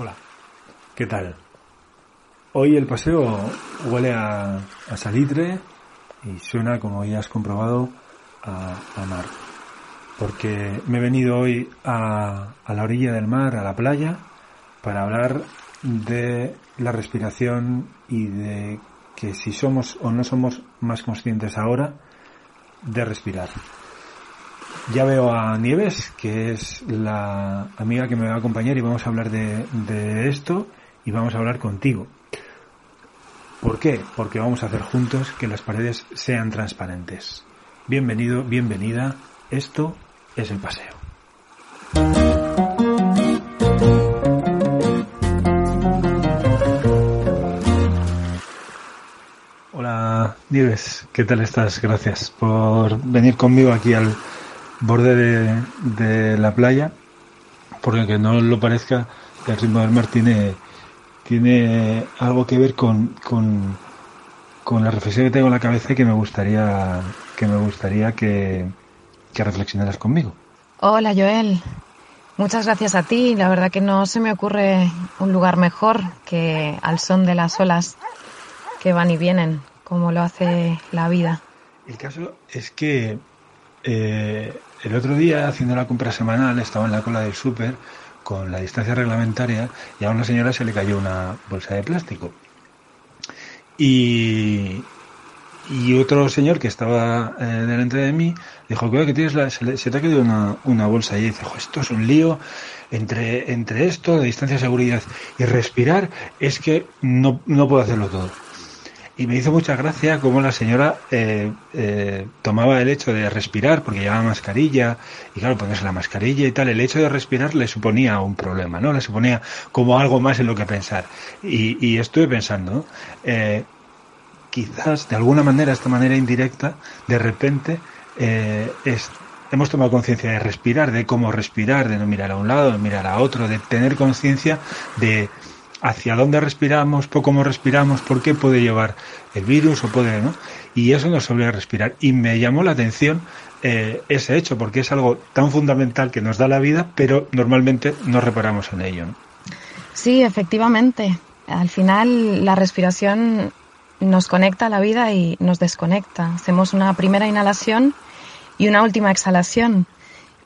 Hola, ¿qué tal? Hoy el paseo huele a, salitre y suena, como ya has comprobado, a, mar. Porque me he venido hoy a, a la orilla del mar, a la playa, para hablar de la respiración y de que si somos o no somos más conscientes ahora de respirar. Ya veo a Nieves, que es la amiga que me va a acompañar y vamos a hablar de, esto y vamos a hablar contigo. ¿Por qué? Porque vamos a hacer juntos que las paredes sean transparentes. Bienvenido, bienvenida. Esto es el paseo. Nieves, ¿qué tal estás? Gracias por venir conmigo aquí al borde de, la playa, porque aunque no lo parezca, el ritmo del mar tiene, tiene algo que ver con, con, la reflexión que tengo en la cabeza y que me gustaría que me gustaría que, que reflexionaras conmigo. Hola Joel, muchas gracias a ti. La verdad que no se me ocurre un lugar mejor que al son de las olas que van y vienen como lo hace la vida. El caso es que eh, el otro día, haciendo la compra semanal, estaba en la cola del súper con la distancia reglamentaria y a una señora se le cayó una bolsa de plástico. Y, y otro señor que estaba eh, delante de mí dijo que tienes la, se, te ha caído una, una bolsa y dice esto es un lío entre, entre esto de distancia seguridad y respirar es que no, no puedo hacerlo todo y me hizo mucha gracia cómo la señora eh, eh, tomaba el hecho de respirar, porque llevaba mascarilla, y claro, ponerse la mascarilla y tal, el hecho de respirar le suponía un problema, ¿no? Le suponía como algo más en lo que pensar. Y, y estuve pensando, eh, quizás de alguna manera, esta manera indirecta, de repente, es, hemos tomado conciencia de respirar, de cómo respirar, de no mirar a un lado, de mirar a otro, de tener conciencia de hacia dónde respiramos, por cómo respiramos, por qué puede llevar el virus o puede, ¿no? Y eso nos obliga a respirar. Y me llamó la atención eh, ese hecho, porque es algo tan fundamental que nos da la vida, pero normalmente no reparamos en ello. Sí, efectivamente. Al final la respiración nos conecta a la vida y nos desconecta. Hacemos una primera inhalación y una última exhalación.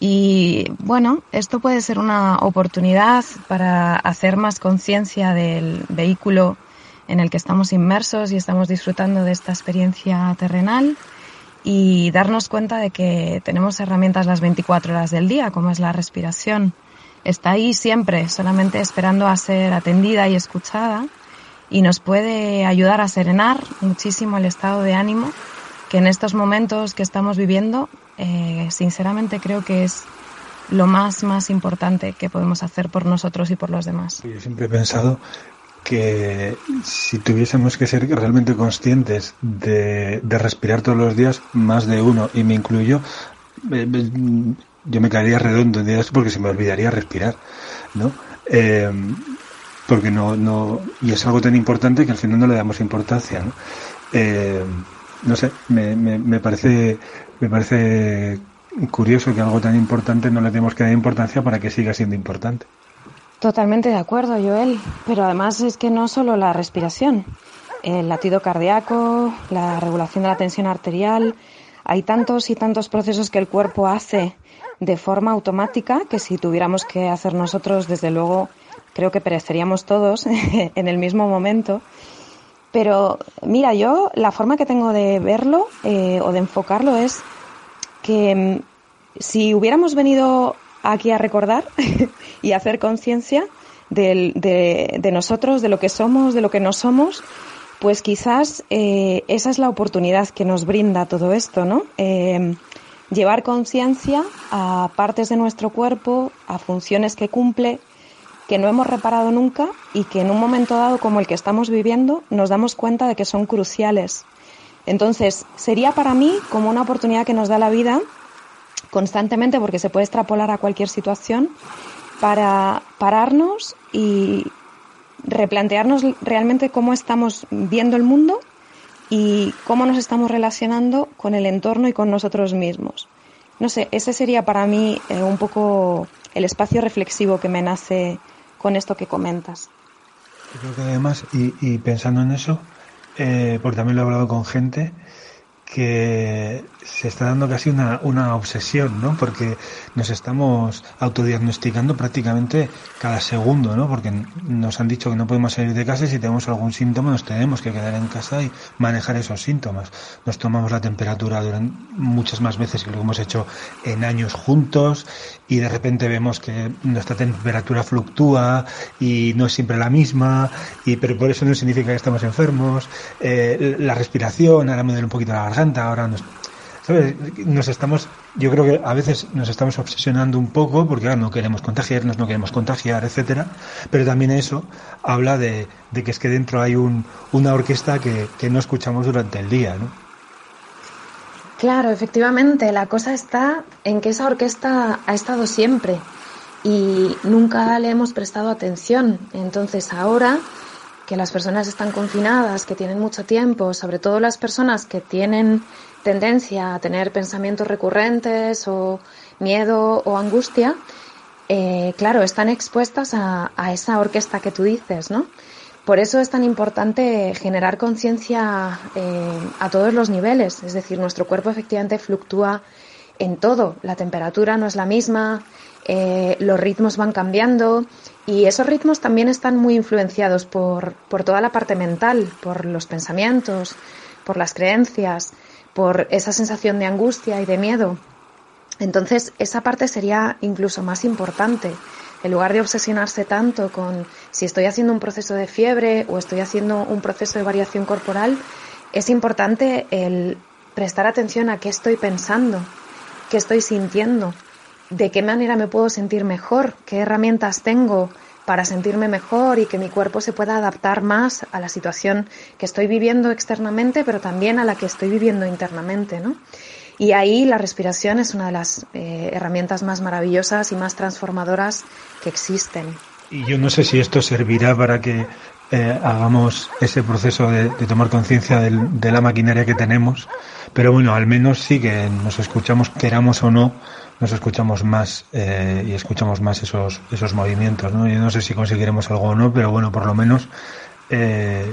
Y bueno, esto puede ser una oportunidad para hacer más conciencia del vehículo en el que estamos inmersos y estamos disfrutando de esta experiencia terrenal y darnos cuenta de que tenemos herramientas las 24 horas del día, como es la respiración. Está ahí siempre, solamente esperando a ser atendida y escuchada y nos puede ayudar a serenar muchísimo el estado de ánimo que en estos momentos que estamos viviendo eh, sinceramente creo que es lo más, más importante que podemos hacer por nosotros y por los demás. Yo siempre he pensado que si tuviésemos que ser realmente conscientes de, respirar todos los días, más de uno, y me incluyo, yo me caería redondo en días porque se me olvidaría respirar, ¿no? Eh, porque no, no, y es algo tan importante que al final no le damos importancia, ¿no? Eh, no sé, me, me, me parece me parece curioso que algo tan importante no le tenemos que dar importancia para que siga siendo importante. Totalmente de acuerdo, Joel. Pero además es que no solo la respiración, el latido cardíaco, la regulación de la tensión arterial, hay tantos y tantos procesos que el cuerpo hace de forma automática que si tuviéramos que hacer nosotros, desde luego, creo que pereceríamos todos en el mismo momento. Pero mira, yo la forma que tengo de verlo eh, o de enfocarlo es que mm, si hubiéramos venido aquí a recordar y a hacer conciencia de, nosotros, de lo que somos, de lo que no somos, pues quizás eh, esa es la oportunidad que nos brinda todo esto, ¿no? Eh, llevar conciencia a partes de nuestro cuerpo, a funciones que cumple, que no hemos reparado nunca y que en un momento dado como el que estamos viviendo nos damos cuenta de que son cruciales. Entonces, sería para mí como una oportunidad que nos da la vida constantemente, porque se puede extrapolar a cualquier situación, para pararnos y replantearnos realmente cómo estamos viendo el mundo y cómo nos estamos relacionando con el entorno y con nosotros mismos. No sé, ese sería para mí eh, un poco el espacio reflexivo que me nace con esto que comentas. creo que además, y, pensando en eso, eh, porque también lo he hablado con gente, que se está dando casi una, una obsesión, ¿no? Porque nos estamos autodiagnosticando prácticamente cada segundo, ¿no? Porque nos han dicho que no podemos salir de casa y si tenemos algún síntoma nos tenemos que quedar en casa y manejar esos síntomas. Nos tomamos la temperatura durante muchas más veces que lo hemos hecho en años juntos y de repente vemos que nuestra temperatura fluctúa y no es siempre la misma y pero por eso no significa que estamos enfermos. Eh, la respiración, ahora me duele un poquito la garganta ahora nos, estamos, yo creo que a veces nos estamos obsesionando un poco porque no queremos contagiarnos, no queremos contagiar, etcétera, pero también eso habla de, que es que dentro hay un, una orquesta que, que no escuchamos durante el día, ¿no? Claro, efectivamente, la cosa está en que esa orquesta ha estado siempre y nunca le hemos prestado atención. Entonces ahora que las personas están confinadas, que tienen mucho tiempo, sobre todo las personas que tienen tendencia a tener pensamientos recurrentes o miedo o angustia, eh, claro, están expuestas a, esa orquesta que tú dices, ¿no? Por eso es tan importante generar conciencia eh, a todos los niveles, es decir, nuestro cuerpo efectivamente fluctúa en todo, la temperatura no es la misma, eh, los ritmos van cambiando y esos ritmos también están muy influenciados por, por toda la parte mental, por los pensamientos, por las creencias, por esa sensación de angustia y de miedo. Entonces, esa parte sería incluso más importante. En lugar de obsesionarse tanto con si estoy haciendo un proceso de fiebre o estoy haciendo un proceso de variación corporal, es importante el prestar atención a qué estoy pensando, qué estoy sintiendo, de qué manera me puedo sentir mejor, qué herramientas tengo para sentirme mejor y que mi cuerpo se pueda adaptar más a la situación que estoy viviendo externamente, pero también a la que estoy viviendo internamente, ¿no? Y ahí la respiración es una de las eh, herramientas más maravillosas y más transformadoras que existen. Y yo no sé si esto servirá para que eh, hagamos ese proceso de, tomar conciencia de la maquinaria que tenemos, pero bueno, al menos sí que nos escuchamos, queramos o no, nos escuchamos más eh, y escuchamos más esos, esos movimientos. ¿no? Yo no sé si conseguiremos algo o no, pero bueno, por lo menos eh,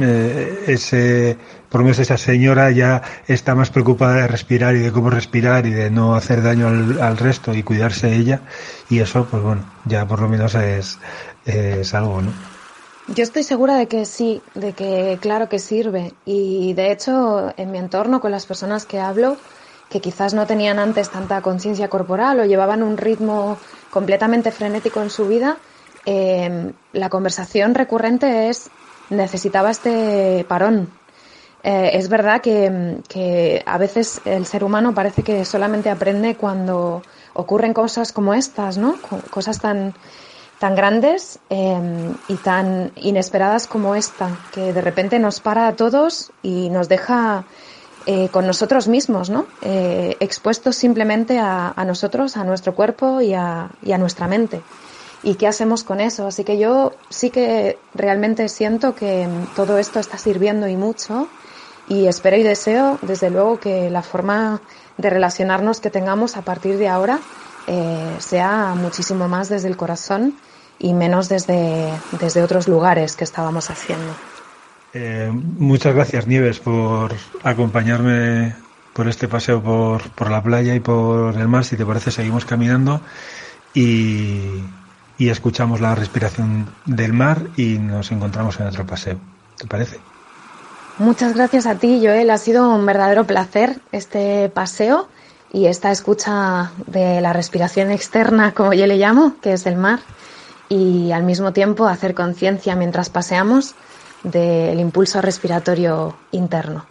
eh, ese, por lo menos esa señora ya está más preocupada de respirar y de cómo respirar y de no hacer daño al, resto y cuidarse ella y eso, pues bueno, ya por lo menos es, es algo, ¿no? Yo estoy segura de que sí, de que claro que sirve y de hecho en mi entorno con las personas que hablo que quizás no tenían antes tanta conciencia corporal o llevaban un ritmo completamente frenético en su vida, eh, la conversación recurrente es necesitaba este parón. Eh, es verdad que, a veces el ser humano parece que solamente aprende cuando ocurren cosas como estas, ¿no? Cosas tan, tan grandes eh, y tan inesperadas como esta, que de repente nos para a todos y nos deja eh, con nosotros mismos, ¿no? Eh, expuestos simplemente a, nosotros, a nuestro cuerpo y a, nuestra mente. ¿Y qué hacemos con eso? Así que yo sí que realmente siento que todo esto está sirviendo y mucho y espero y deseo, desde luego, que la forma de relacionarnos que tengamos a partir de ahora eh, sea muchísimo más desde el corazón y menos desde, desde otros lugares que estábamos haciendo. Eh, muchas gracias, Nieves, por acompañarme por este paseo por, por, la playa y por el mar. Si te parece, seguimos caminando y, y escuchamos la respiración del mar y nos encontramos en otro paseo. ¿Te parece? Muchas gracias a ti, Joel. Ha sido un verdadero placer este paseo y esta escucha de la respiración externa, como yo le llamo, que es el mar, y al mismo tiempo hacer conciencia mientras paseamos del impulso respiratorio interno.